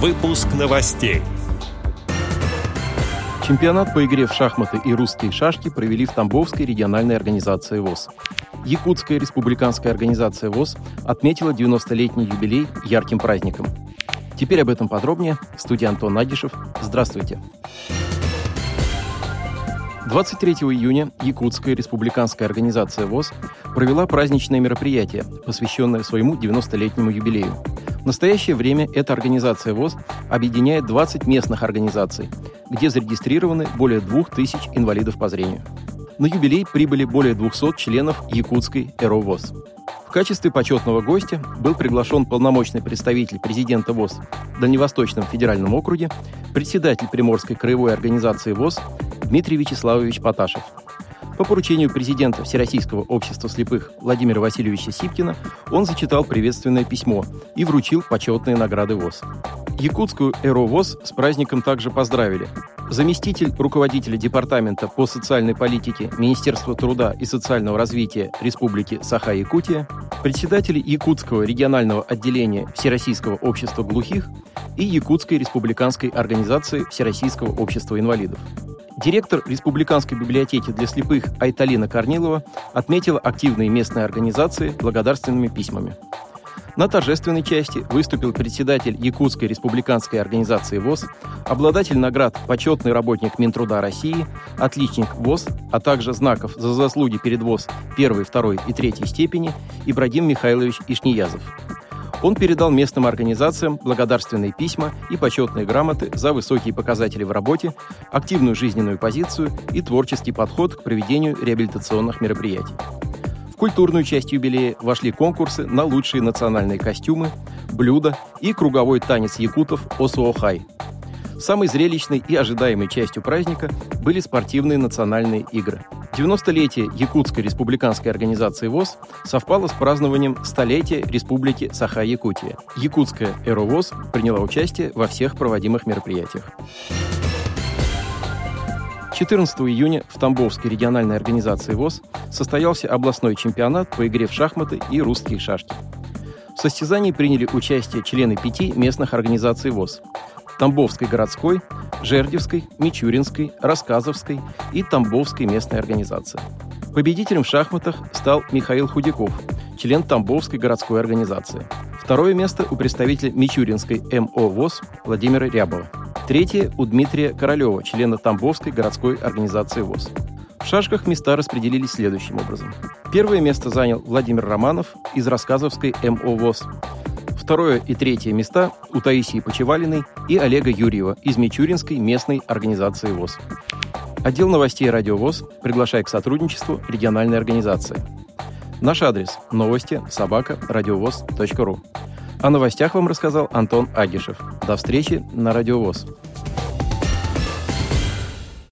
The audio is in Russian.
Выпуск новостей. Чемпионат по игре в шахматы и русские шашки провели в Тамбовской региональной организации ВОЗ. Якутская республиканская организация ВОЗ отметила 90-летний юбилей ярким праздником. Теперь об этом подробнее. Студия Антон Надишев. Здравствуйте. 23 июня Якутская республиканская организация ВОЗ провела праздничное мероприятие, посвященное своему 90-летнему юбилею. Настоящее время эта организация ВОЗ объединяет 20 местных организаций, где зарегистрированы более 2000 инвалидов по зрению. На юбилей прибыли более 200 членов Якутской ЭРО ВОЗ. В качестве почетного гостя был приглашен полномочный представитель президента ВОЗ в Дальневосточном федеральном округе, председатель Приморской краевой организации ВОЗ Дмитрий Вячеславович Поташев. По поручению президента Всероссийского общества слепых Владимира Васильевича Сипкина он зачитал приветственное письмо и вручил почетные награды ВОЗ. Якутскую ЭРО ВОЗ с праздником также поздравили. Заместитель руководителя Департамента по социальной политике Министерства труда и социального развития Республики Саха-Якутия, председатель Якутского регионального отделения Всероссийского общества глухих и Якутской республиканской организации Всероссийского общества инвалидов. Директор Республиканской библиотеки для слепых Айталина Корнилова отметила активные местные организации благодарственными письмами. На торжественной части выступил председатель Якутской республиканской организации ВОЗ, обладатель наград «Почетный работник Минтруда России», «Отличник ВОЗ», а также знаков за заслуги перед ВОЗ первой, второй и третьей степени Ибрагим Михайлович Ишниязов. Он передал местным организациям благодарственные письма и почетные грамоты за высокие показатели в работе, активную жизненную позицию и творческий подход к проведению реабилитационных мероприятий. В культурную часть юбилея вошли конкурсы на лучшие национальные костюмы, блюда и круговой танец якутов Осуохай. Самой зрелищной и ожидаемой частью праздника были спортивные национальные игры – 90-летие Якутской республиканской организации ВОЗ совпало с празднованием столетия Республики Саха-Якутия. Якутская ЭРОВОЗ приняла участие во всех проводимых мероприятиях. 14 июня в Тамбовской региональной организации ВОЗ состоялся областной чемпионат по игре в шахматы и русские шашки. В состязании приняли участие члены пяти местных организаций ВОЗ – Тамбовской городской, Жердевской, Мичуринской, Рассказовской и Тамбовской местной организации. Победителем в шахматах стал Михаил Худяков, член Тамбовской городской организации. Второе место у представителя Мичуринской МО ВОЗ Владимира Рябова. Третье у Дмитрия Королева, члена Тамбовской городской организации ВОЗ. В шашках места распределились следующим образом. Первое место занял Владимир Романов из Рассказовской МО ВОЗ. Второе и третье места у Таисии Почевалиной и Олега Юрьева из Мичуринской местной организации ВОЗ. Отдел новостей «Радио ВОЗ» приглашает к сотрудничеству региональной организации. Наш адрес – новости собака радиовоз.ру. О новостях вам рассказал Антон Агишев. До встречи на Радио ВОЗ.